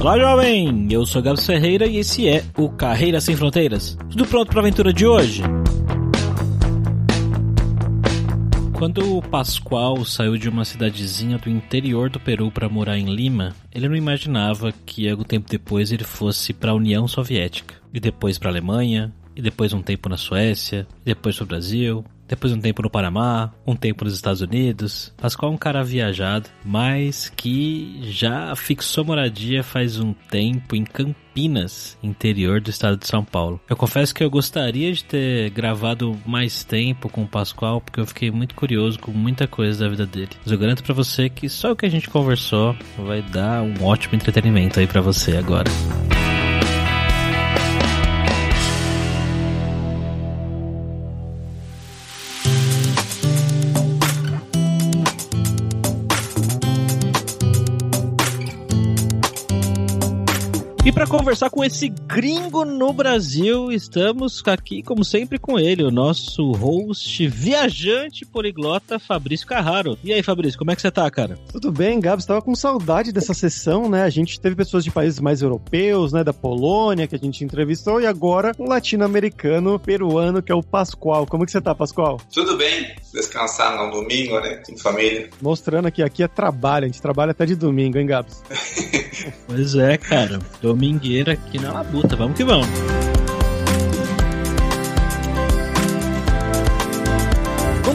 Olá, jovem! Eu sou Gabs Ferreira e esse é o Carreira Sem Fronteiras. Tudo pronto para a aventura de hoje? Quando o Pascoal saiu de uma cidadezinha do interior do Peru para morar em Lima, ele não imaginava que algum tempo depois ele fosse para a União Soviética, e depois para a Alemanha, e depois um tempo na Suécia, e depois para o Brasil, depois um tempo no Panamá, um tempo nos Estados Unidos. Pascoal é um cara viajado, mas que já fixou moradia faz um tempo em Campinas, interior do estado de São Paulo. Eu confesso que eu gostaria de ter gravado mais tempo com o Pascoal, porque eu fiquei muito curioso com muita coisa da vida dele. Mas eu garanto para você que só o que a gente conversou vai dar um ótimo entretenimento aí para você agora. E para conversar com esse gringo no Brasil, estamos aqui, como sempre, com ele, o nosso host viajante poliglota Fabrício Carraro. E aí, Fabrício, como é que você tá, cara? Tudo bem, Gabs. Estava com saudade dessa sessão, né? A gente teve pessoas de países mais europeus, né? Da Polônia, que a gente entrevistou, e agora um latino-americano, peruano, que é o Pascoal. Como que você tá, Pascoal? Tudo bem, descansar no domingo, né? Com família. Mostrando que aqui é trabalho, a gente trabalha até de domingo, hein, Gabs? pois é, cara domingueira aqui na Labuta. Vamos que vamos. Bom,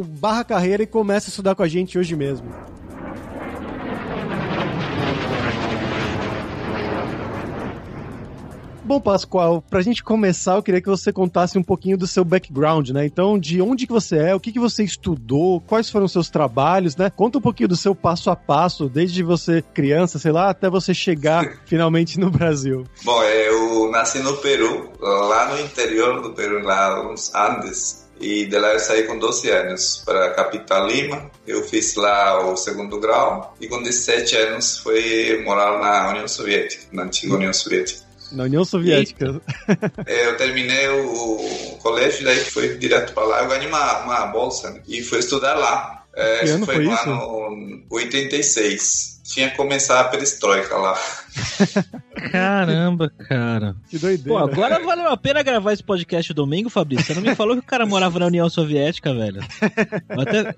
barra carreira e comece a estudar com a gente hoje mesmo. Bom, Pascoal, pra gente começar, eu queria que você contasse um pouquinho do seu background, né? Então, de onde que você é, o que que você estudou, quais foram os seus trabalhos, né? Conta um pouquinho do seu passo a passo, desde você criança, sei lá, até você chegar finalmente no Brasil. Bom, eu nasci no Peru, lá no interior do Peru, lá nos Andes. E de lá eu saí com 12 anos para a capital Lima. Eu fiz lá o segundo grau e com 17 anos fui morar na União Soviética, na antiga União Soviética. Na União Soviética. E, eu terminei o, colégio, daí fui direto para lá. Eu ganhei uma, uma bolsa né? e fui estudar lá. É, que ano foi, foi lá isso? no 86 tinha que começar a perestroika lá. Caramba, cara. Que doideira. Pô, agora valeu a pena gravar esse podcast domingo, Fabrício. Você não me falou que o cara morava na União Soviética, velho. Até...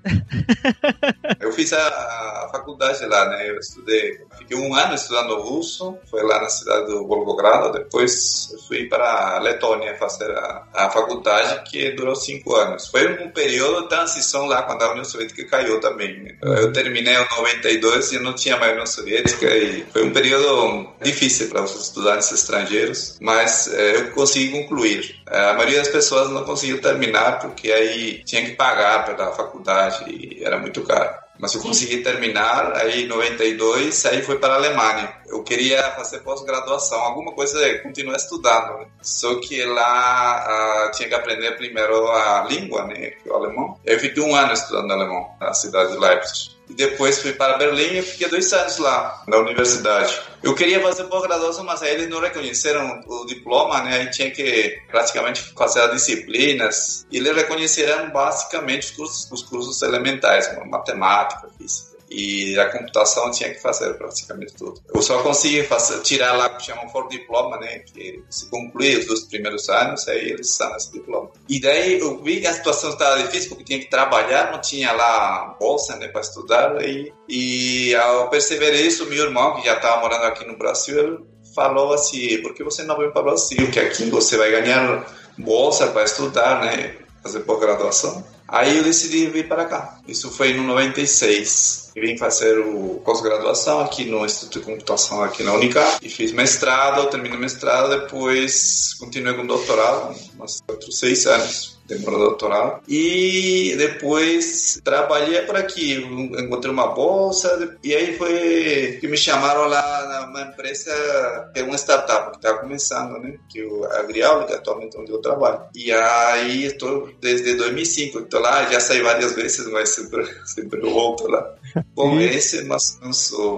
eu fiz a, a, faculdade lá, né? Eu estudei, fiquei um ano estudando russo, foi lá na cidade do Volgogrado, depois eu fui para a Letônia fazer a, a faculdade, que durou cinco anos. Foi um período de transição lá, quando a União Soviética caiu também. Eu terminei em 92 e não tinha mais União Soviética e foi um período difícil para os estudantes estrangeiros, mas é, eu consegui concluir. É, a maioria das pessoas não conseguiu terminar porque aí tinha que pagar pela faculdade e era muito caro. Mas eu consegui terminar, aí em 92, aí foi para a Alemanha. Eu queria fazer pós-graduação, alguma coisa, continuar estudando. Né? Só que lá uh, tinha que aprender primeiro a língua, né, que é o alemão. Eu fiquei um ano estudando alemão na cidade de Leipzig. E depois fui para Berlim e fiquei dois anos lá, na universidade. Eu queria fazer pós-graduação, mas aí eles não reconheceram o diploma, né? Aí tinha que praticamente fazer as disciplinas. E eles reconheceram basicamente os cursos, os cursos elementares, como matemática, física e a computação tinha que fazer praticamente tudo. Eu só consegui fazer, tirar lá que chamam for diploma, né, que se conclui os dois primeiros anos, aí eles são esse diploma. E daí eu vi que a situação estava difícil porque tinha que trabalhar, não tinha lá bolsa, né, para estudar, e, e ao perceber isso, meu irmão, que já estava morando aqui no Brasil, falou assim, por que você não vem para o Brasil, que aqui você vai ganhar bolsa para estudar, né, fazer pós-graduação. Aí eu decidi vir para cá. Isso foi no 96. E vim fazer o pós-graduação aqui no Instituto de Computação aqui na Unicap. E fiz mestrado, terminei mestrado, depois continuei com doutorado, uns outros seis anos. Demorou doutorado. E depois trabalhei por aqui, encontrei uma bolsa, e aí foi que me chamaram lá numa empresa, que é uma startup que estava começando, né? Que o Agriaula, que atualmente onde eu trabalho. E aí estou desde 2005, estou lá, já saí várias vezes, mas sempre, sempre volto lá. Bom, esse é mais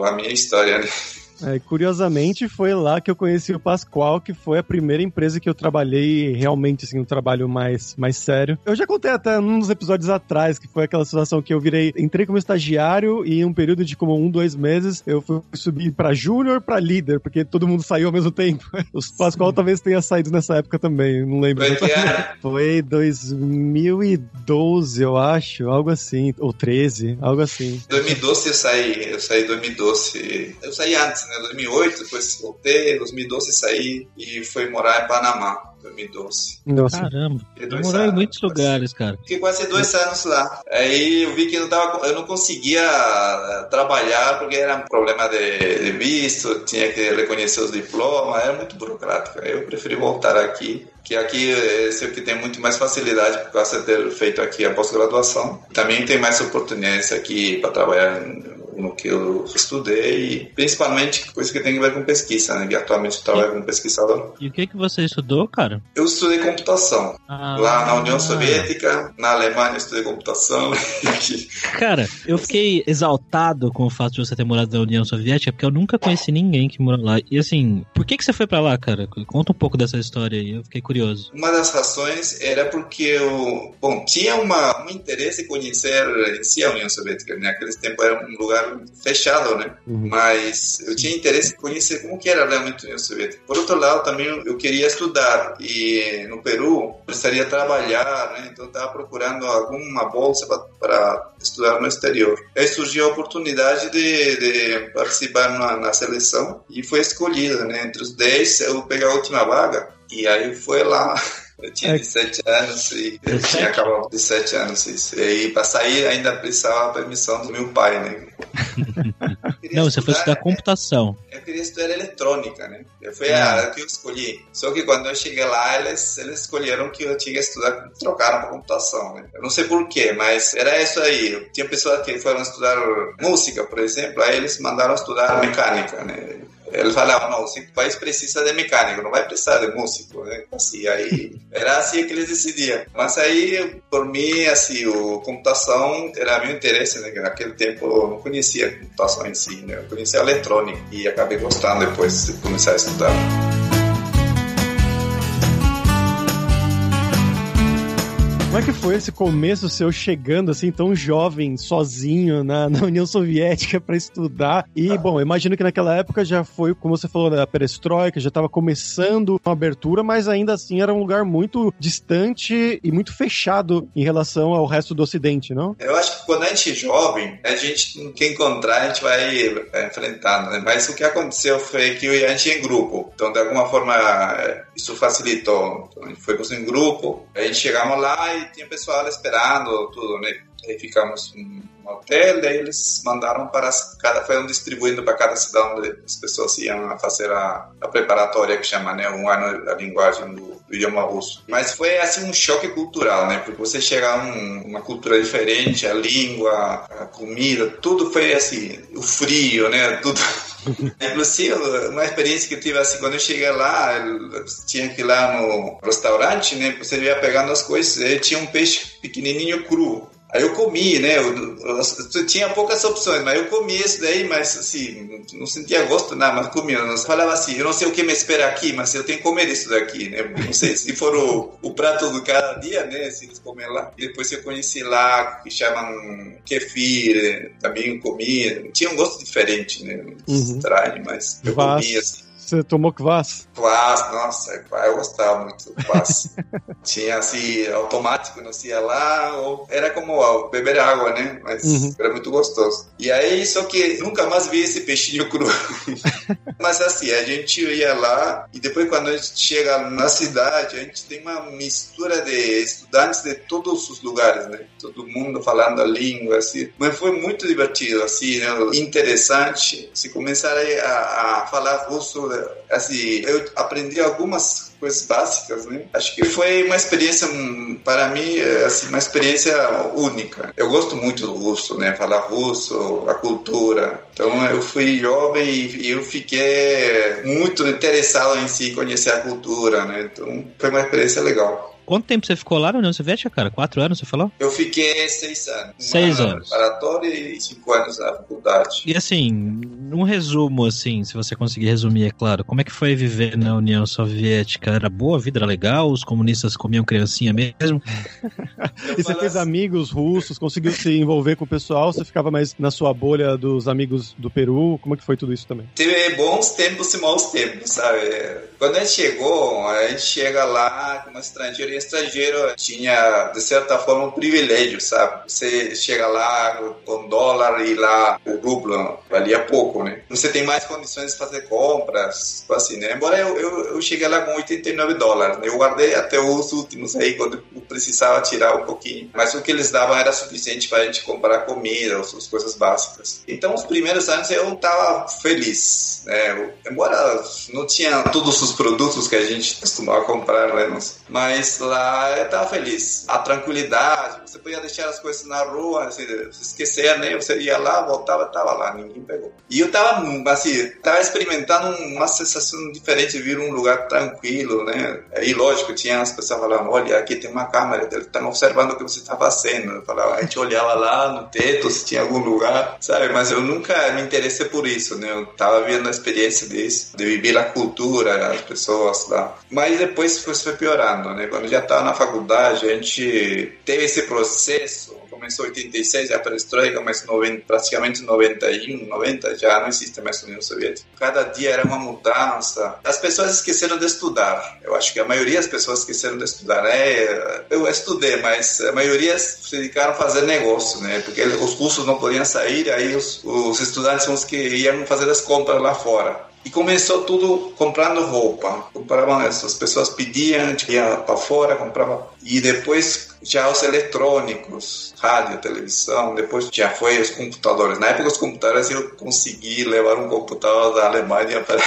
a minha história, né? É, curiosamente, foi lá que eu conheci o Pascoal, que foi a primeira empresa que eu trabalhei realmente, assim, um trabalho mais, mais sério. Eu já contei até num dos episódios atrás, que foi aquela situação que eu virei, entrei como estagiário e em um período de como um, dois meses, eu fui subir para júnior, para líder, porque todo mundo saiu ao mesmo tempo. O Pascoal talvez tenha saído nessa época também, não lembro. Foi, foi 2012, eu acho, algo assim, ou 13, algo assim. 2012 eu saí, eu saí 2012. Eu saí antes, né? 2008, depois voltei, 2012 saí e fui morar em Panamá. 2012. Nossa. Caramba. Eu morei em muitos lugares, cara. Fiquei quase dois anos lá. Aí eu vi que não tava, eu não conseguia eh, trabalhar porque era um problema de, de visto, tinha que reconhecer os diplomas, era muito burocrático. Aí eu preferi voltar aqui que aqui esse é o que tem muito mais facilidade por causa de ter feito aqui a pós-graduação. Também tem mais oportunidades aqui para trabalhar no que eu estudei, principalmente coisa que tem a ver com pesquisa, né? Que atualmente eu trabalho como pesquisador. E o que que você estudou, cara? Eu estudei computação. Ah, Lá na União Soviética, na Alemanha eu estudei computação. cara, eu fiquei exaltado com o fato de você ter morado na União Soviética, porque eu nunca conheci ninguém que morou lá. E assim, por que que você foi para lá, cara? Conta um pouco dessa história aí, eu fiquei curioso. Uma das razões era porque eu, bom, tinha uma, um interesse em conhecer em si a União Soviética. Né? Naquele tempo era um lugar fechado, né? Uhum. Mas eu tinha interesse em conhecer como que era realmente a União Soviética. Por outro lado, também eu queria estudar e no Peru precisaria trabalhar, né? Então estava procurando alguma bolsa para estudar no exterior. Aí surgiu a oportunidade de, de participar na, na, seleção e foi escolhida, né? Entre os 10 eu peguei a última vaga e aí foi lá Eu tinha é. 17 anos e eu tinha acabado de 17 anos. Isso. E para sair ainda precisava a permissão do meu pai, né? Não, você foi estudar computação. Eu queria estudar eletrônica, né? Foi a área que eu escolhi. Só que quando eu cheguei lá, eles, eles escolheram que eu tinha que estudar, trocaram para computação, né? Eu não sei porquê, mas era isso aí. Tinha pessoas que foram estudar música, por exemplo, aí eles mandaram estudar mecânica, né? Ele falava, não, o país precisa de mecânico, não vai precisar de músico, né? Assim, aí era assim que eles decidiam. Mas aí, por mim, assim, o computação era meu interesse, né? Naquele tempo eu não conhecia computação em si, né? Eu conhecia eletrônica e acabei gostando depois de começar a estudar. Como é que foi esse começo seu chegando assim tão jovem, sozinho na, na União Soviética para estudar? E, bom, imagino que naquela época já foi, como você falou, da perestroika, já estava começando uma abertura, mas ainda assim era um lugar muito distante e muito fechado em relação ao resto do Ocidente, não? Eu acho que quando a gente é jovem, a gente não quer encontrar, a gente vai enfrentando, né? Mas o que aconteceu foi que a gente ia em grupo, então de alguma forma isso facilitou. Então, a gente foi em grupo, a gente chegamos lá e tinha pessoal esperando tudo, né? Aí ficamos no hotel, daí eles mandaram para cada, foram distribuindo para cada cidade onde as pessoas iam fazer a, a preparatória que chama, né, um ano a linguagem do, do, idioma russo. Mas foi assim um choque cultural, né, porque você chega a um, uma cultura diferente, a língua, a comida, tudo foi assim, o frio, né, tudo Inclusive, uma experiência que eu tive assim, quando eu cheguei lá, eu tinha que ir lá no restaurante, né? Você ia pegando as coisas, tinha um peixe pequenininho cru. Aí eu comi, né? Eu, eu, eu, tinha poucas opções, mas eu comi esse daí, mas assim, não sentia gosto nada, mas comia. Eu falava assim, eu não sei o que me espera aqui, mas eu tenho que comer isso daqui, né? Não sei se for o, o prato do cada dia, né? Se eles comer lá. E depois eu conheci lá, que chamam kefir, também eu comia. Tinha um gosto diferente, né? Uhum. Estranho, mas eu comia assim. Você tomou kvass? Kvass, nossa, eu gostava muito do kvass. Tinha assim, automático, não sei lá, ou era como beber água, né? Mas uhum. era muito gostoso. E aí, só que nunca mais vi esse peixinho cru. Mas assim, a gente ia lá e depois quando a gente chega na cidade, a gente tem uma mistura de estudantes de todos os lugares, né? Todo mundo falando a língua, assim. Mas foi muito divertido, assim, né? interessante. Se começar a, a falar russo assim, eu aprendi algumas coisas básicas, né? Acho que foi uma experiência, hum, para mim, é, assim, uma experiência única. Eu gosto muito do russo, né? Falar russo, a cultura. Então eu fui jovem e eu fiquei muito interessado em si conhecer a cultura, né? Então foi uma experiência legal. Quanto tempo você ficou lá na União Soviética, cara? Quatro anos, você falou? Eu fiquei seis anos. Seis anos. Preparatório e cinco anos na faculdade. E assim, um resumo, assim, se você conseguir resumir, é claro, como é que foi viver na União Soviética? Era boa a vida, era legal? Os comunistas comiam criancinha mesmo? e você fez assim... amigos russos, conseguiu se envolver com o pessoal? Você ficava mais na sua bolha dos amigos do Peru? Como é que foi tudo isso também? Teve bons tempos e maus tempos, sabe? Quando a gente chegou, a gente chega lá como estrangeiro estrangeiro tinha, de certa forma, um privilégio, sabe? Você chega lá com dólar e lá o rublo valia pouco, né? Você tem mais condições de fazer compras, assim, né? Embora eu, eu, eu cheguei lá com 89 dólares, né? Eu guardei até os últimos aí, quando eu precisava tirar um pouquinho. Mas o que eles davam era suficiente para a gente comprar comida, as coisas básicas. Então, os primeiros anos eu estava feliz, né? Embora não tinha todos os produtos que a gente costumava comprar, né? Mas lá eu tava feliz. A tranquilidade, você podia deixar as coisas na rua, assim, esquecer, né? Você ia lá, voltava, tava lá, ninguém pegou. E eu tava, assim, tava experimentando uma sensação diferente de vir um lugar tranquilo, né? E lógico, tinha as pessoas falando, olha, aqui tem uma câmera, eles estão observando o que você está fazendo. Eu falava, a gente olhava lá no teto, se tinha algum lugar, sabe? Mas eu nunca me interessei por isso, né? Eu tava vendo a experiência disso, de viver a cultura, as pessoas lá. Mas depois foi piorando, né? Quando já estava na faculdade, a gente teve esse processo processo começou em 86 a perestroika, mas 90, praticamente 91, 90 já não existe mais a União Soviética. Cada dia era uma mudança. As pessoas esqueceram de estudar. Eu acho que a maioria das pessoas esqueceram de estudar. Né? Eu estudei, mas a maioria se dedicaram a fazer negócio, né? Porque os cursos não podiam sair, aí os, os estudantes são os que iam fazer as compras lá fora. E começou tudo comprando roupa. Compravam, as pessoas pediam, ia para fora, comprava. E depois já os eletrônicos, rádio, televisão, depois já foi os computadores. Na época, os computadores eu consegui levar um computador da Alemanha para,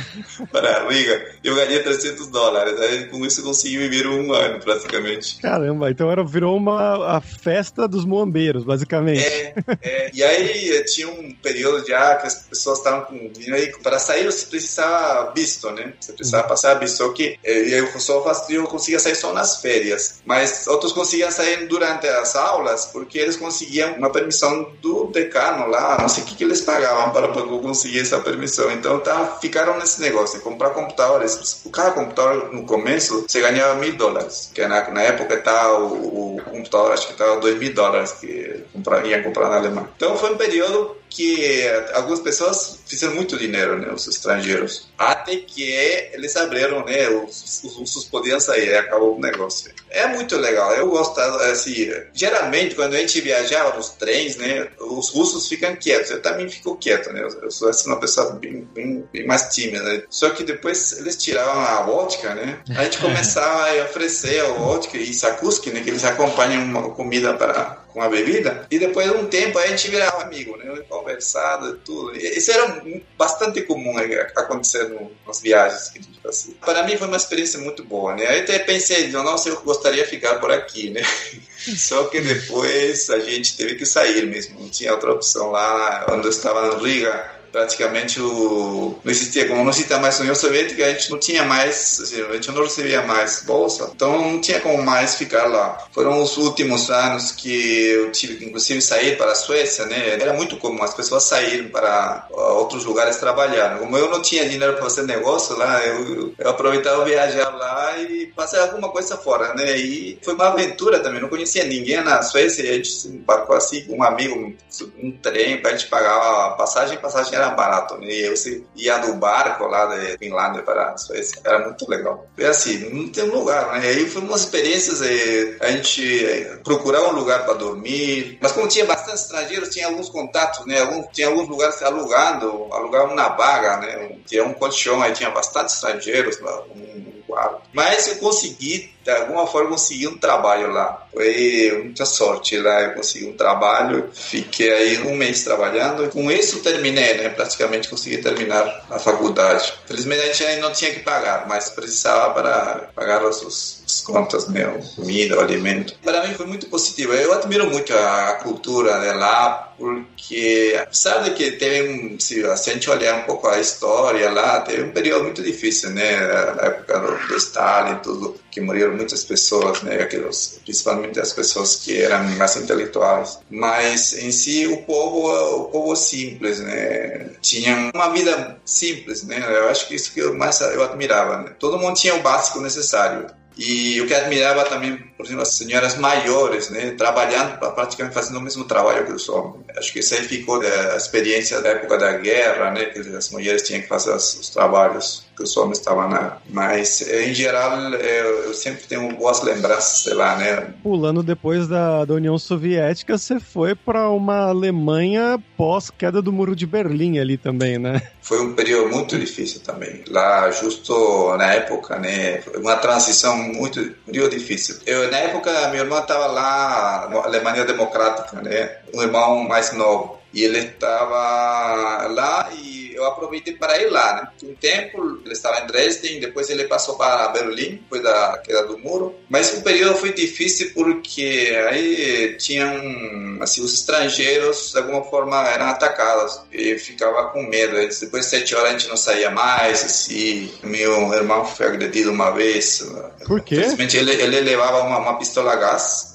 para a Riga. Eu ganhei 300 dólares. Aí, com isso, eu consegui viver um ano, praticamente. Caramba, então era, virou uma a festa dos moambeiros, basicamente. É, é. E aí tinha um período já que as pessoas estavam com. Aí, para sair, você precisava visto, né? Você precisava uhum. passar visto. Só que eu só eu conseguia sair só nas férias. Mas outros conseguiam sair durante as aulas porque eles conseguiam uma permissão do decano lá, não sei o que, que eles pagavam para conseguir essa permissão. Então tá, ficaram nesse negócio, comprar computadores. Cada computador no começo você ganhava mil dólares, que na, na época tá, o, o computador acho que estava dois mil dólares que comprar, iam comprar na Alemanha. Então foi um período que algumas pessoas fizeram muito dinheiro, né, os estrangeiros, até que eles abriram, né, os, os russos podiam sair, acabou o negócio. É muito legal, eu gosto, assim, geralmente quando a gente viajava nos trens, né, os russos ficam quietos, eu também fico quieto, né, eu sou assim, uma pessoa bem, bem, bem mais tímida, né? só que depois eles tiravam a vodka, né, a gente começava a oferecer a vodka e sakuski, né, que eles acompanham uma comida para com a bebida, e depois de um tempo a gente virava amigo, né? Conversado, tudo. Isso era bastante comum né, acontecer nas viagens que a gente fazia. Para mim foi uma experiência muito boa, né? Aí até pensei, nossa, eu gostaria de ficar por aqui, né? Só que depois a gente teve que sair mesmo, não tinha outra opção lá. Onde eu estava no Riga, praticamente o, não existia, como não existia mais a União Soviética, a gente não tinha mais, a gente não recebia mais bolsa, então não tinha como mais ficar lá. Foram os últimos anos que eu tive que, inclusive, sair para a Suécia, né? Era muito comum as pessoas saírem para outros lugares trabalhar. Como eu não tinha dinheiro para fazer negócio lá, eu, eu aproveitava viajar lá e fazer alguma coisa fora, né? E foi uma aventura também, não conhecia ninguém na Suécia, a gente embarcou assim com um amigo, um trem, para a gente pagar a passagem, passagem era barato, né? E você ia no barco lá da Finlândia para Suécia, era muito legal. É assim, não tem um lugar, né? Aí foi umas experiências, é, a gente é, procurava um lugar para dormir, mas como tinha bastante estrangeiros, tinha alguns contatos, né? Alguns, tinha alguns lugares alugando, alugavam na vaga, né? Tinha um colchão, aí tinha bastante estrangeiros, um alto. Mas eu consegui, de alguma forma, conseguir um trabalho lá. Foi muita sorte lá, eu consegui um trabalho, fiquei aí um mês trabalhando. Com isso terminei, né? Praticamente consegui terminar a faculdade. Felizmente a gente não tinha que pagar, mas precisava para pagar os, os contas, né? Comida, o alimento. Para mim foi muito positivo. Eu admiro muito a cultura de lá, porque apesar de que teve, se a gente olhar um pouco a história lá, teve um período muito difícil, né? Na época do, do Stalin, tudo, que morreram muitas pessoas, né? Aqueles, principalmente as pessoas que eram mais intelectuais. Mas em si o povo, o povo simples, né? Tinha uma vida simples, né? Eu acho que isso que eu mais eu admirava, né? Todo mundo tinha o básico necessário. E o que admirava também, por exemplo, as senhoras maiores, né, trabalhando, praticamente fazendo o mesmo trabalho que os homens. Acho que isso aí ficou da experiência da época da guerra, né, que as mulheres tinham que fazer os trabalhos que os homens estavam na. Mas, em geral, eu, sempre tenho boas lembranças, sei lá, né. Pulando depois da, da União Soviética, você foi para uma Alemanha pós-queda do Muro de Berlim ali também, né? Foi um período muito difícil também. Lá, justo na época, né, uma transição muito, muito difícil. Eu, na época, minha irmã estava lá na Alemanha Democrática, né, um irmão mais novo. E ele estava lá e eu aproveitei para ir lá, né? Um tempo ele estava em Dresden, depois ele passou para Berlim, depois da queda do muro. Mas o período foi difícil porque aí tinham, assim, os estrangeiros de alguma forma eram atacados e ficava com medo. Depois de sete horas a gente não saía mais, assim. Meu irmão foi agredido uma vez. Por quê? Infelizmente ele, ele levava uma, uma pistola a gás,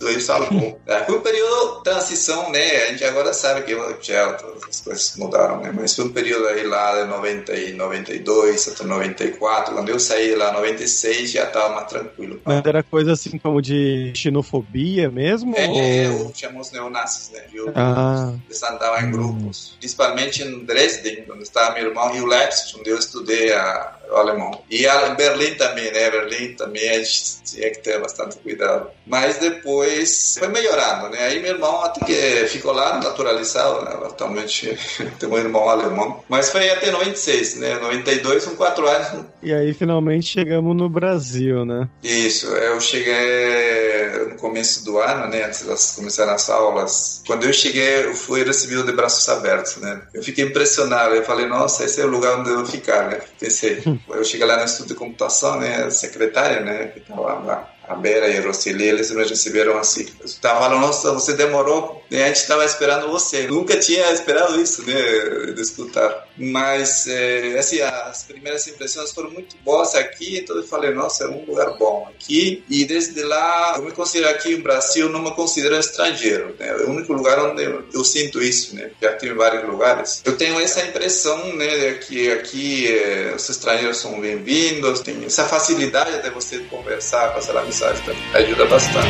né? Ele salvou. é, foi um período de transição, né? A gente agora sabe que já as coisas mudaram, né? Mas foi um período aí lá de 90 e 92 até 94. Quando eu saí lá em 96 já estava mais tranquilo. Mas era coisa assim como de xenofobia mesmo? É, ou... chamamos neonazis, né? Viu? Ah. Eles andavam em grupos. Principalmente em Dresden, onde estava meu irmão, e o Leipzig, onde eu estudei a, o alemão. E em Berlim também, né? Berlim também a gente tinha que ter bastante cuidado. Mas depois foi melhorando, né? Aí meu irmão até que ficou lá naturalizado, né? Atualmente tem um irmão alemão. Mas foi até 96, né? 92, com quatro anos. E aí finalmente chegamos no Brasil, né? Isso, eu cheguei no começo do ano, né? Antes de começar as aulas. Quando eu cheguei, eu fui recebido de braços abertos, né? Eu fiquei impressionado. Eu falei, nossa, esse é o lugar onde eu vou ficar, né? Pensei. Eu cheguei lá no estudo de computação, né? Secretária, né? Que estava lá a Bera e a Roseli, eles me receberam assim. Estava falando, nossa, você demorou, né? a gente estava esperando você. Nunca tinha esperado isso, né, de escutar. Mas, é, assim, as primeiras impressões foram muito boas aqui, então eu falei, nossa, é um lugar bom aqui. E desde lá, eu me considero aqui no Brasil, não me considero estrangeiro, né? É o único lugar onde eu, eu sinto isso, né? Já tive vários lugares. Eu tenho essa impressão, né, de que aqui é, os estrangeiros são bem-vindos, tem essa facilidade de você conversar, passar a mensagem também. Ajuda bastante.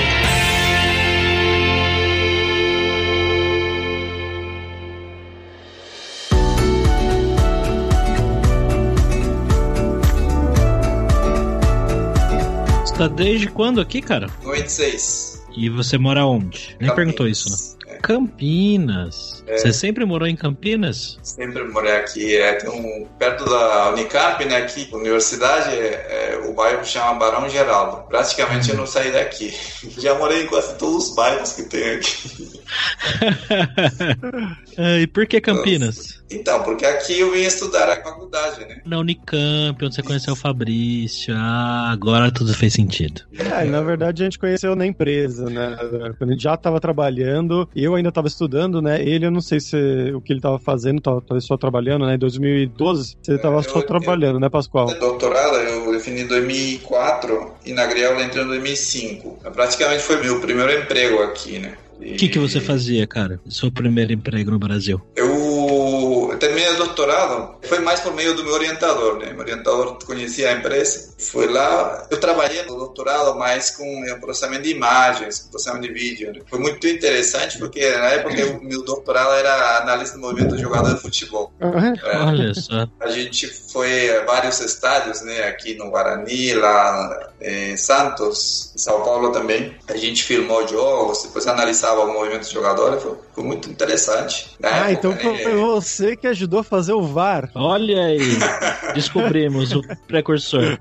Tá desde quando aqui, cara? 96. E você mora onde? Nem perguntou isso, né? É. Campinas. É. Você sempre morou em Campinas? Sempre morei aqui. É, um, perto da Unicamp, né? Aqui, universidade, é, é, o bairro chama Barão Geraldo. Praticamente eu não saí daqui. Já morei em quase todos os bairros que tem aqui. e por que Campinas? Então, porque aqui eu vim estudar a faculdade, né? Na Unicamp, onde você conheceu o Fabrício. Ah, agora tudo fez sentido. É, na verdade a gente conheceu na empresa, né? Quando a gente já estava trabalhando, eu ainda estava estudando, né? Ele, eu não sei se o que ele estava fazendo, talvez só trabalhando, né? Em 2012, você estava é, só trabalhando, eu, né, Pascoal? Doutorado, eu defini em 2004 e na Grial eu entrei em 2005. Praticamente foi meu primeiro emprego aqui, né? O e... que, que você fazia, cara? Seu primeiro emprego no Brasil? Eu terminei o doutorado, foi mais por meio do meu orientador, né? Meu orientador conhecia a empresa, foi lá. Eu trabalhei no doutorado mais com processamento de imagens, processamento de vídeo. Né? Foi muito interessante porque na época o meu doutorado era análise do movimento do jogador de futebol. Uhum. É, Olha só. A gente foi a vários estádios, né? Aqui no Guarani, lá em Santos, em São Paulo também. A gente filmou jogos, depois analisava o movimento do jogador. Foi, foi muito interessante. ah, época, então foi né? você que ajudou a fazer o VAR. Olha aí, descobrimos o precursor.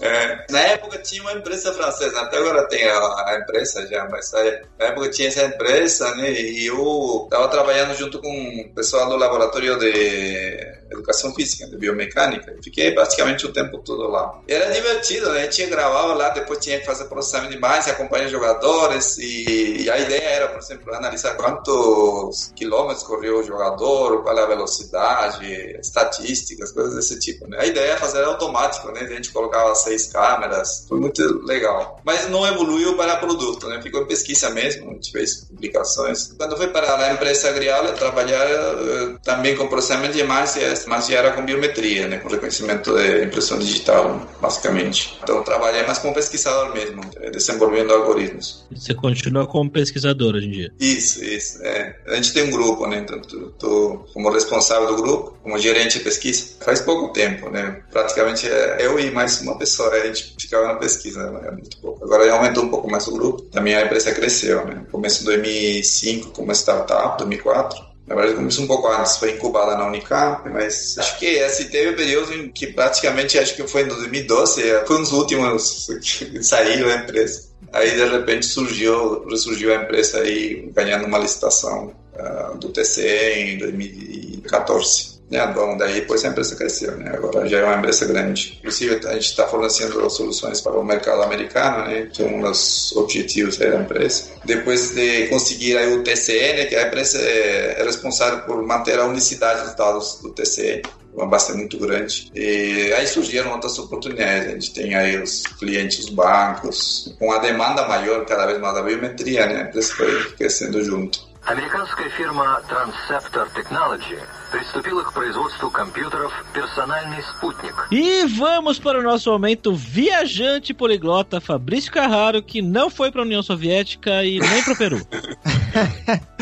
É, na época tinha uma empresa francesa, até agora tem a, a empresa já, mas na época tinha essa empresa, né? E eu estava trabalhando junto com o pessoal do laboratório de educação física, de biomecânica. Fiquei praticamente o tempo todo lá. Era divertido, né? A gente gravava lá, depois tinha que fazer processamento de imagem, acompanhar jogadores e, e, a ideia era, por exemplo, analisar quantos quilômetros correu o jogador, qual é a velocidade, estatísticas, coisas desse tipo, né? A ideia é fazer automático, né? A gente colocava seis câmeras, foi muito legal. Mas não evoluiu para produto, né? Ficou em pesquisa mesmo, a gente fez publicações. Quando foi para a empresa Grial, trabalhar eh, também com processamento de imagens mas já era com biometria, né, com reconhecimento de impressão digital, basicamente. Então trabalhei mais como pesquisador mesmo, eh, desenvolvendo algoritmos. Você continua como pesquisador hoje em dia? Isso, isso. É. A gente tem um grupo, né, então estou como responsável do grupo, como gerente de pesquisa. Faz pouco tempo, né, praticamente é eu e mais uma pessoa, a gente ficava na pesquisa, né, é muito pouco. Agora já aumentou um pouco mais o grupo, também a empresa cresceu, né, começo de 2005 como startup, 2004, na verdade, começou um pouco antes, foi incubada na Unicamp, mas acho que esse teve um período em que praticamente, acho que foi em 2012, foi um dos últimos que saiu da empresa. Aí, de repente, surgiu, ressurgiu a empresa aí, ganhando uma licitação uh, do TCE em 2014 né? Bom, daí depois a empresa cresceu, né? Agora já é uma empresa grande. Inclusive, a gente está fornecendo soluções para o mercado americano, né? Que é um dos objetivos da empresa. Depois de conseguir aí o TCN, que a empresa é responsável por manter a unicidade dos dados do TCN uma base muito grande. E aí surgiram outras oportunidades. A gente tem aí os clientes, os bancos, com a demanda maior cada vez mais da biometria, né? A empresa foi crescendo junto. Американская фирма Transceptor Technology приступила к производству компьютеров «Персональный спутник». E vamos para o nosso momento viajante poliglota Fabrício Carraro, que não foi para a União Soviética e nem para o Peru.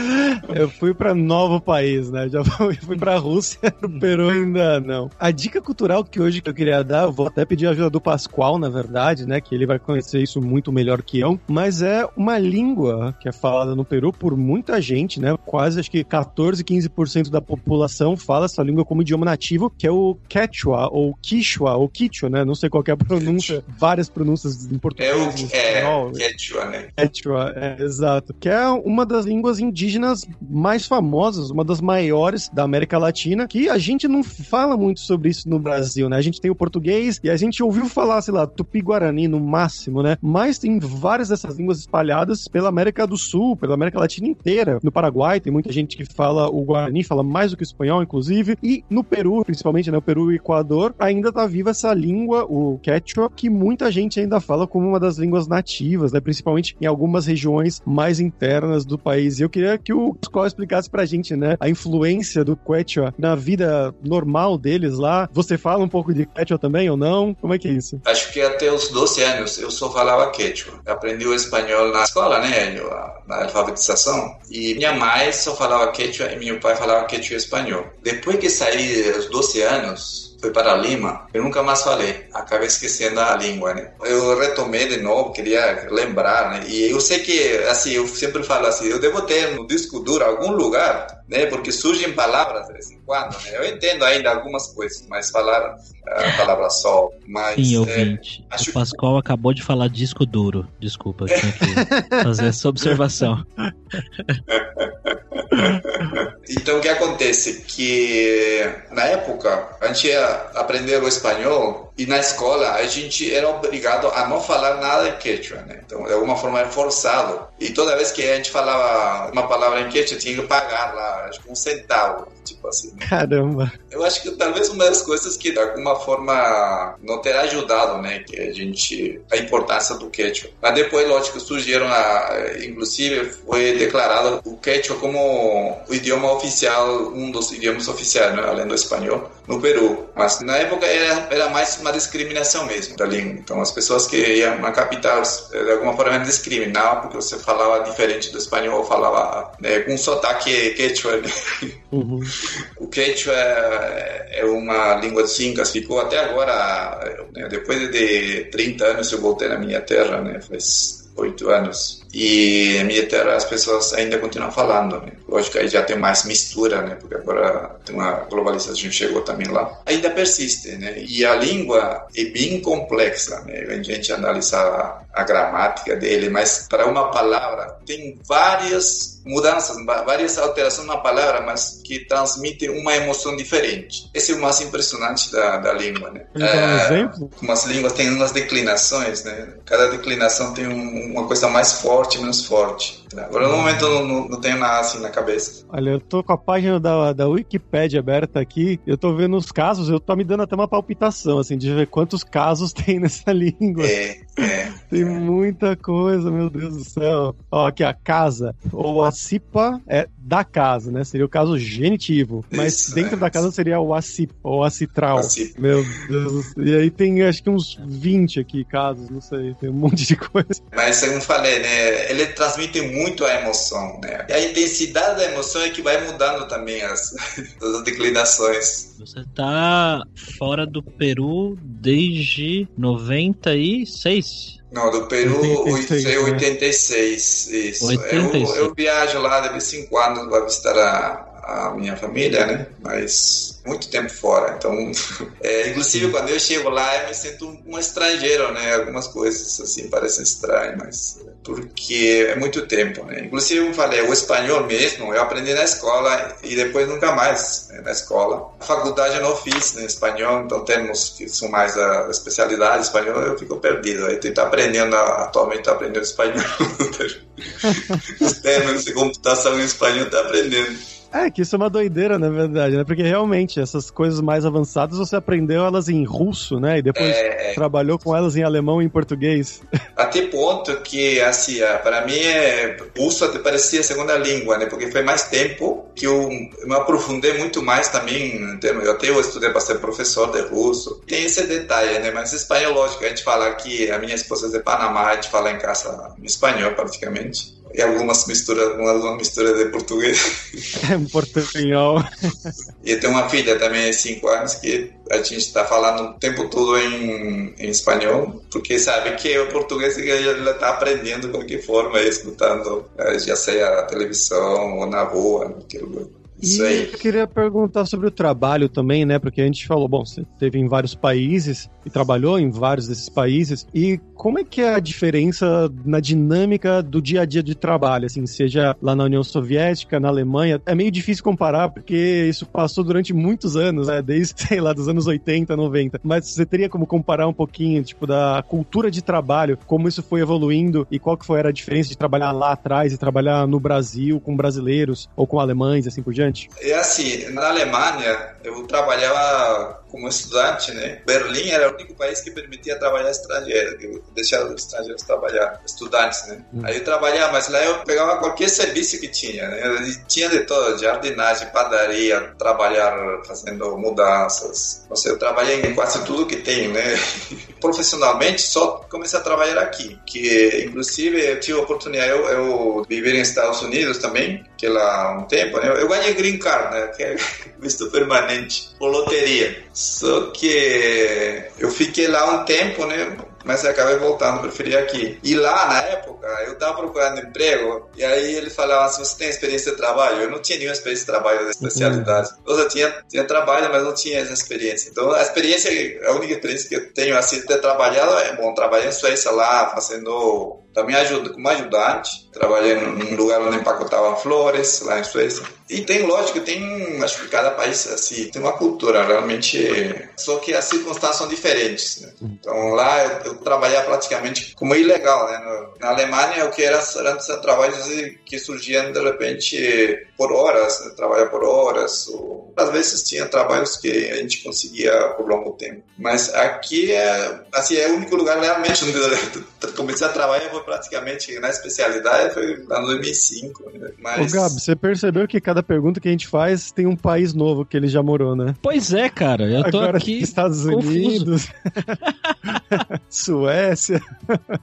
eu fui para novo país, né? Já fui, fui para a Rússia, no Peru ainda não. A dica cultural que hoje que eu queria dar, eu vou até pedir a ajuda do Pascoal, na verdade, né? Que ele vai conhecer isso muito melhor que eu, mas é uma língua que é falada no Peru por muita gente, né? Quase acho que 14, 15% da população fala essa língua como idioma nativo, que é o Quechua, ou Quichua, ou Quichua, né? Não sei qual é a pronúncia, várias pronúncias em português. É o é, Quechua, né? Quechua, é, exato. Que é uma das línguas indígenas mais famosas, uma das maiores da América Latina, que a gente não fala muito sobre isso no Brasil, né? A gente tem o português e a gente ouviu falar, sei lá, tupi-guarani no máximo, né? Mas tem várias dessas línguas espalhadas pela América do Sul, pela América Latina inteira. No Paraguai tem muita gente que fala o guarani, fala mais do que o espanhol inclusive, e no Peru, principalmente, né, o Peru e o Equador, ainda tá viva essa língua, o quechua, que muita gente ainda fala como uma das línguas nativas, né, principalmente em algumas regiões mais internas do país. E eu queria que o Pascoal explicasse pra gente, né, a influência do quechua na vida normal deles lá. Você fala um pouco de quechua também ou não? Como é que é isso? Acho que até os 12 anos eu só falava quechua. aprendi o espanhol na escola, né, na alfabetização, e minha mãe só falava quechua e meu pai falava quechua espanhol. Depois que saí aos 12 anos, fui para Lima, eu nunca mais falei. Acabei esquecendo a língua, né? Eu retomei de novo, queria lembrar, né? E eu sei que, assim, eu sempre falo assim, eu devo ter no disco duro algum lugar, né? Porque surgem palavras de vez em quando, né? Eu entendo ainda algumas coisas, mas falar a palavra só, mas... Sim, ouvinte. É, acho... O Pascoal acabou de falar disco duro. Desculpa, eu tinha que fazer essa observação. Então, o que acontece? Que na época a gente aprender o espanhol e na escola a gente era obrigado a não falar nada em quechua, né? Então, de alguma forma era forçado. E toda vez que a gente falava uma palavra em quechua, tinha que pagar lá, acho que um centavo, tipo assim. Né? Caramba! Eu acho que talvez uma das coisas que de alguma forma não terá ajudado, né? Que a gente. a importância do quechua. Mas depois, lógico, surgiram, a, inclusive, foi declarado o quechua como o idioma oficial, um dos idiomas oficiais, né? além do espanhol, no Peru. Mas na época era, era mais uma discriminação mesmo da língua. Então as pessoas que iam na capital de alguma forma discriminavam porque você falava diferente do espanhol, falava né, com sotaque quechua. Né? Uhum. O quechua é, é uma língua de incas, ficou até agora, né, depois de 30 anos eu voltei na minha terra, né, faz oito anos. E minha terra as pessoas ainda continuam falando. Né? Lógico, aí já tem mais mistura, né? Porque agora tem uma globalização chegou também lá. Ainda persiste, né? E a língua é bem complexa, né? A gente analisar a gramática dele, mas para uma palavra tem várias mudanças, várias alterações na palavra, mas que transmitem uma emoção diferente. Esse é o mais impressionante da, da língua, né? Então, é, exemplo? Como as línguas têm umas declinações, né? Cada declinação tem um, uma coisa mais forte, menos forte. Agora, no momento, eu não, não tenho nada assim na cabeça. Olha, eu tô com a página da, da Wikipedia aberta aqui, eu tô vendo os casos, eu tô me dando até uma palpitação, assim, de ver quantos casos tem nessa língua. É, é. Tem muita coisa, meu Deus do céu. Ó, aqui a casa, ou a cipa é da casa, né? Seria o caso genitivo. Mas Isso, dentro é. da casa seria o acip, ou acitral. Acip. Meu Deus. E aí tem acho que uns 20 aqui casos, não sei, tem um monte de coisa. Mas como eu falei, né? Ele transmite muito a emoção, né? E a intensidade da emoção é que vai mudando também as, as declinações. Você tá fora do Peru desde 96? Não, do Peru 86, né? 86 isso. 86. Eu, eu viajo lá de vez em quando para visitar a, a minha família, né? Mas muito tempo fora. Então, é, inclusive quando eu chego lá, eu me sinto um estrangeiro, né? Algumas coisas assim parecem estranhas, mas porque é muito tempo, né? Inclusive, eu falei, o espanhol mesmo, eu aprendi na escola e depois nunca mais né, na escola. A faculdade eu não fiz em espanhol, então temos que são mais a especialidade espanhol, eu fico perdido. Aí estou aprendendo, atualmente estou aprendendo espanhol. Os termos de computação em espanhol estou aprendendo. É, que isso é uma doideira, na verdade, né? Porque realmente, essas coisas mais avançadas você aprendeu elas em russo, né? E depois é, é. trabalhou com elas em alemão e em português. Até ponto que, assim, para mim, é, russo até parecia a segunda língua, né? Porque foi mais tempo que eu me aprofundei muito mais também. Eu até eu estudei para ser professor de russo. Tem esse detalhe, né? Mas espanhol, lógico, a gente fala aqui, a minha esposa é de Panamá, a gente fala em casa em espanhol praticamente e algumas misturas, uma mistura de português. Um portunhol. e eu tenho uma filha também de 5 anos que a gente está falando o tempo todo em, em espanhol, porque sabe que o português ela está aprendendo de qualquer forma, escutando, eh, já seja a televisão ou na rua, naquele isso aí. eu queria perguntar sobre o trabalho também, né? Porque a gente falou, bom, você teve em vários países e trabalhou em vários desses países. E como é que é a diferença na dinâmica do dia a dia de trabalho, assim, seja lá na União Soviética, na Alemanha? É meio difícil comparar, porque isso passou durante muitos anos, né? Desde, sei lá, dos anos 80, 90. Mas você teria como comparar um pouquinho, tipo, da cultura de trabalho, como isso foi evoluindo e qual que foi a diferença de trabalhar lá atrás e trabalhar no Brasil com brasileiros ou com alemães, assim por diante? Estudante? É assim, na Alemanha eu trabalhava como estudante, né? Berlim era o único país que permitia trabalhar estrangeiro, que deixava os estrangeiros trabalhar, estudantes, né? Hum. Aí eu trabalhava, mas lá eu pegava qualquer serviço que tinha, né? E tinha de todo, jardinagem, padaria, trabalhar fazendo mudanças. Não sei, eu trabalhei em quase tudo que tem, né? Profissionalmente, só comecei a trabalhar aqui, que inclusive eu tive a oportunidade, eu, eu viver em Estados Unidos também, que lá um tempo, né? Eu ganhei green card, né? Que é visto permanente, por loteria. Só que eu fiquei lá um tempo, né? Mas acabei voltando, preferi aqui. E lá, na época, eu estava procurando emprego, e aí ele falava assim, você tem experiência de trabalho? Eu não tinha nenhuma experiência de trabalho da especialidade. Uhum. Eu tinha, tinha trabalho, mas não tinha essa experiência. Então, a experiência, a única experiência que eu tenho, assim, de ter trabalhado, é bom, trabalhei em Suécia lá, fazendo também ajuda como ajudante. Trabalhei num lugar onde empacotava flores, lá em Suécia. E tem, lógico, tem, acho que cada país, assim, tem uma cultura realmente. Só que as circunstâncias são diferentes, né? Então lá eu, eu trabalhava praticamente como ilegal, né? Na Alemanha, o que era antes trabalhos que surgiam de repente por horas, né? trabalhar por horas, ou às vezes tinha trabalhos que a gente conseguia por longo tempo. Mas aqui é, assim, é o único lugar realmente onde eu comecei a trabalhar praticamente na especialidade, foi lá no 2005. Né? Mas... Ô, Gabi, você percebeu que cada pergunta que a gente faz tem um país novo que ele já morou, né? Pois é, cara. Eu tô Agora, aqui. Estados Unidos, Suécia.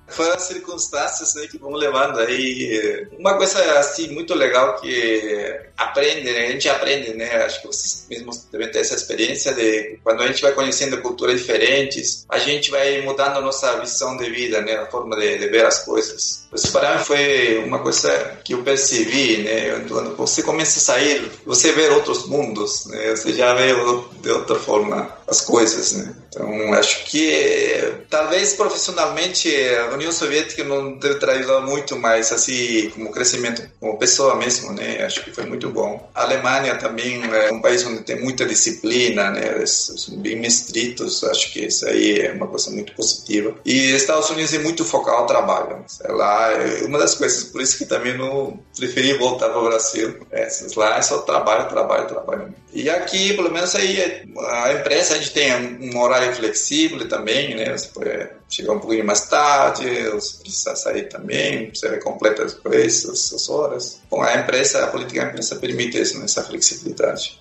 Foram as circunstâncias né, que vão levando aí. Uma coisa assim muito legal que aprende, né? a gente aprende, né? Acho que vocês mesmos devem ter essa experiência de quando a gente vai conhecendo culturas diferentes, a gente vai mudando a nossa visão de vida, né? A forma de, de ver as coisas coisas. Para mim foi uma coisa que eu percebi, né? Quando você começa a sair, você vê outros mundos, né? Você já vê de outra forma as coisas, né? Então, acho que talvez profissionalmente a União Soviética não deve ajudado muito mais, assim, como crescimento, como pessoa mesmo, né? Acho que foi muito bom. A Alemanha também é um país onde tem muita disciplina, né? São bem estritos, acho que isso aí é uma coisa muito positiva. E Estados Unidos é muito focado ao trabalho. Sei lá, é uma das coisas, por isso que também não preferi voltar para o Brasil. É, lá é só trabalho, trabalho, trabalho. E aqui, pelo menos aí, a empresa gente tem um horário flexível também, né? Você pode chegar um pouquinho mais tarde, você precisa sair também, você completa as suas horas. Bom, a empresa, a política da empresa permite isso, né? essa flexibilidade.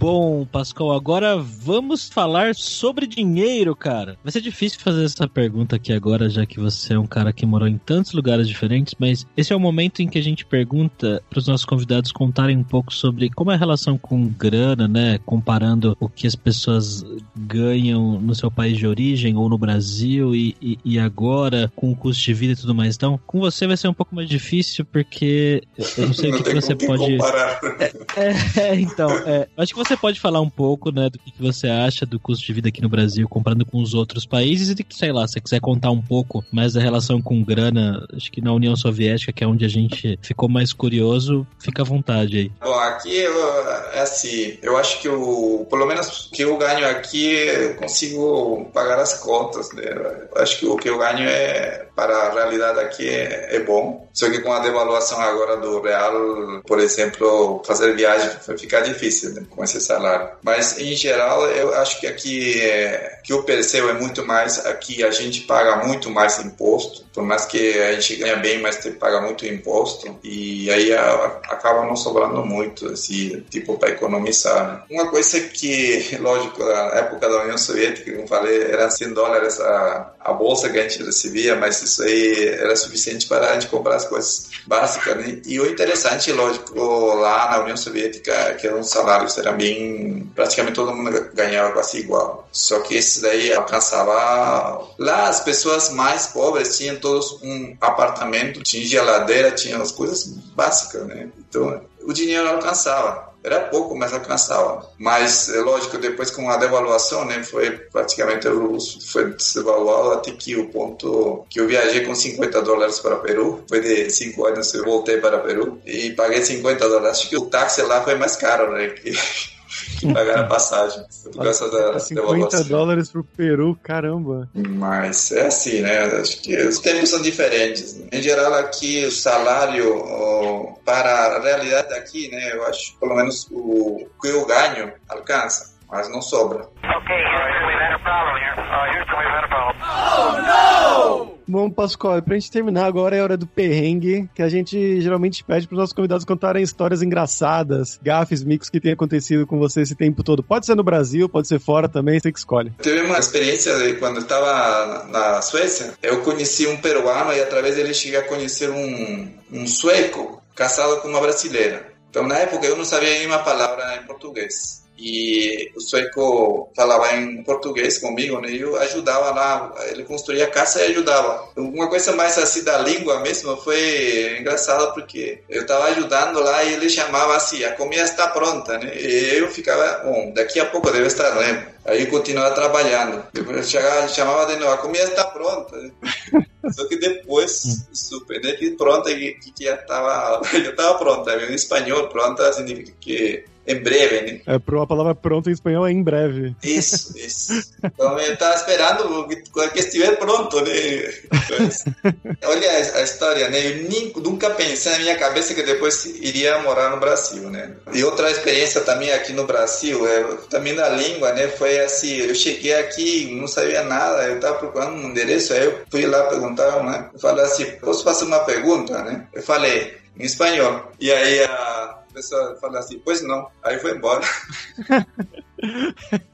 Bom, Pascoal, agora vamos falar sobre dinheiro, cara. Vai ser difícil fazer essa pergunta aqui agora, já que você é um cara que morou em tantos lugares diferentes, mas esse é o momento em que a gente pergunta para os nossos convidados contarem um pouco sobre como é a relação com grana, né? Comparando o que as pessoas ganham no seu país de origem ou no Brasil e, e, e agora com o custo de vida e tudo mais. Então, com você vai ser um pouco mais difícil porque eu não sei o que, que você pode. É, é, então, é, acho que você você pode falar um pouco, né, do que, você acha do custo de vida aqui no Brasil comparando com os outros países e, sei lá, se você quiser contar um pouco mais da relação com grana, acho que na União Soviética, que é onde a gente ficou mais curioso, fica à vontade aí. Bom, aqui é assim, eu acho que o, pelo menos o que eu ganho aqui, eu consigo pagar as contas, né? Eu acho que o que eu ganho é, para a realidade aqui, é, é bom. Só que com a devaluação agora do real, por exemplo, fazer viagem vai ficar difícil né? com esse salário. Mas, em geral, eu acho que aqui, é, que eu percebo é muito mais, aqui a gente paga muito mais imposto, por mais que a gente ganha bem, mas tem que pagar muito imposto, e aí a, acaba não sobrando muito, assim, tipo, para economizar. Uma coisa que, lógico, na época da União Soviética, como falei, era 100 dólares a, a bolsa que a gente recebia, mas isso aí era suficiente para a gente comprar as coisas básicas, né? E o interessante, lógico, lá na União Soviética, que eram salários eram bem praticamente todo mundo ganhava quase igual. Só que esse daí alcançava. Lá as pessoas mais pobres tinham todos um apartamento, tinha geladeira, tinha as coisas básicas, né? Então o dinheiro alcançava. Era pouco, mas alcançava. Mas, é lógico, depois com a devaluação, né, foi praticamente foi desvaluado até que o ponto que eu viajei com 50 dólares para Peru, foi de 5 anos eu voltei para Peru e paguei 50 dólares. Acho que o táxi lá foi mais caro, né, que que pagaram a passagem por causa da 50 dólares pro Peru, caramba. Mas é assim, né? Acho que os tempos são diferentes. Né? Em geral, aqui o salário oh, para a realidade aqui, né? Eu acho pelo menos o que eu ganho alcança, mas não sobra. Ok, Houston, we've had a problem here. Uh, Houston, we've had a problem. Oh, no! Bom, Pascoal, pra gente terminar agora é hora do perrengue, que a gente geralmente pede pros nossos convidados contarem histórias engraçadas, gafes, micos que tenham acontecido com você esse tempo todo. Pode ser no Brasil, pode ser fora também, você que escolhe. Teve uma experiência de quando eu estava na Suécia, eu conheci um peruano e através dele cheguei a conhecer um, um sueco casado com uma brasileira. Então, na época, eu não sabia nenhuma palavra em português e o sueco falava em português comigo, né? Eu ajudava lá, ele construía a casa e ajudava. Uma coisa mais assim da língua mesmo foi engraçado porque eu estava ajudando lá e ele chamava assim, a comida está pronta, né? E eu ficava, bom, daqui a pouco deve estar, né? Aí continuava trabalhando. Depois chegava, chamava de novo, a comida está pronta. Né? Só que depois supe né, que pronta, que, que já estava já estava pronta. Em espanhol, pronta significa que em breve, né? É, a palavra pronto em espanhol é em breve. Isso, isso. Então eu estava esperando que, estiver pronto, né? Pues, olha a história, né? Eu nem, nunca pensei na minha cabeça que depois iria morar no Brasil, né? E outra experiência também aqui no Brasil, é, também na língua, né? Foi assim, eu cheguei aqui, não sabia nada, eu estava procurando um endereço, aí eu fui lá perguntar, né? Eu falei assim, posso fazer uma pergunta, né? Eu falei em espanhol. E aí a a pessoa fala assim, pois não. Aí foi embora.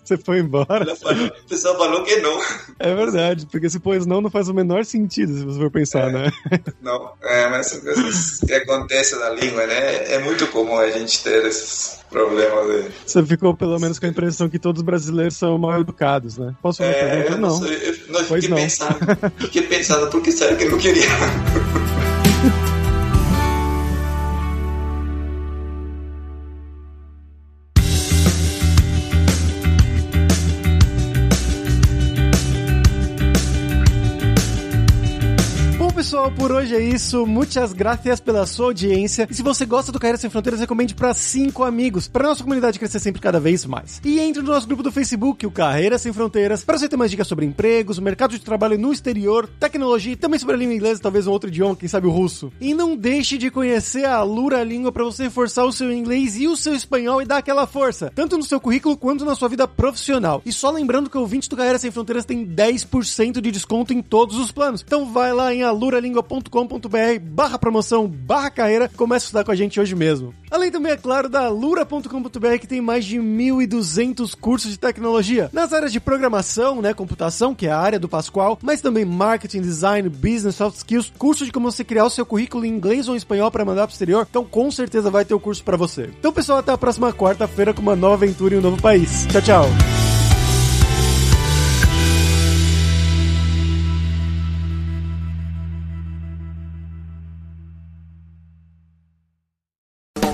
Você foi embora? Falou, o pessoal falou que não. É verdade, porque se pois não, não faz o menor sentido se você for pensar, é, né? Não, é, mas as coisas que acontecem na língua, né? É muito comum a gente ter esses problemas Você ficou pelo menos com a impressão que todos os brasileiros são mal educados, né? Posso fazer é, pergunta? Não. eu, não, fiquei, não. Pensando, fiquei pensando, por que será que eu não queria? pessoal, por hoje é isso. Muitas graças pela sua audiência. E se você gosta do Carreira Sem Fronteiras, recomende para cinco amigos, para nossa comunidade crescer sempre cada vez mais. E entre no nosso grupo do Facebook, o Carreira Sem Fronteiras, para você ter mais dicas sobre empregos, mercado de trabalho no exterior, tecnologia e também sobre a língua inglesa, talvez um outro idioma, quem sabe o russo. E não deixe de conhecer a Lura Língua para você reforçar o seu inglês e o seu espanhol e dar aquela força, tanto no seu currículo quanto na sua vida profissional. E só lembrando que o ouvinte do Carreira Sem Fronteiras tem 10% de desconto em todos os planos. Então vai lá em alura lingua.com.br barra promoção barra carreira começa a estudar com a gente hoje mesmo. Além também, é claro, da lura.com.br que tem mais de 1.200 cursos de tecnologia nas áreas de programação, né, computação, que é a área do Pascoal, mas também marketing, design, business, soft skills, curso de como você criar o seu currículo em inglês ou em espanhol para mandar pro exterior. Então, com certeza vai ter o curso para você. Então, pessoal, até a próxima quarta-feira com uma nova aventura em um novo país. Tchau, tchau.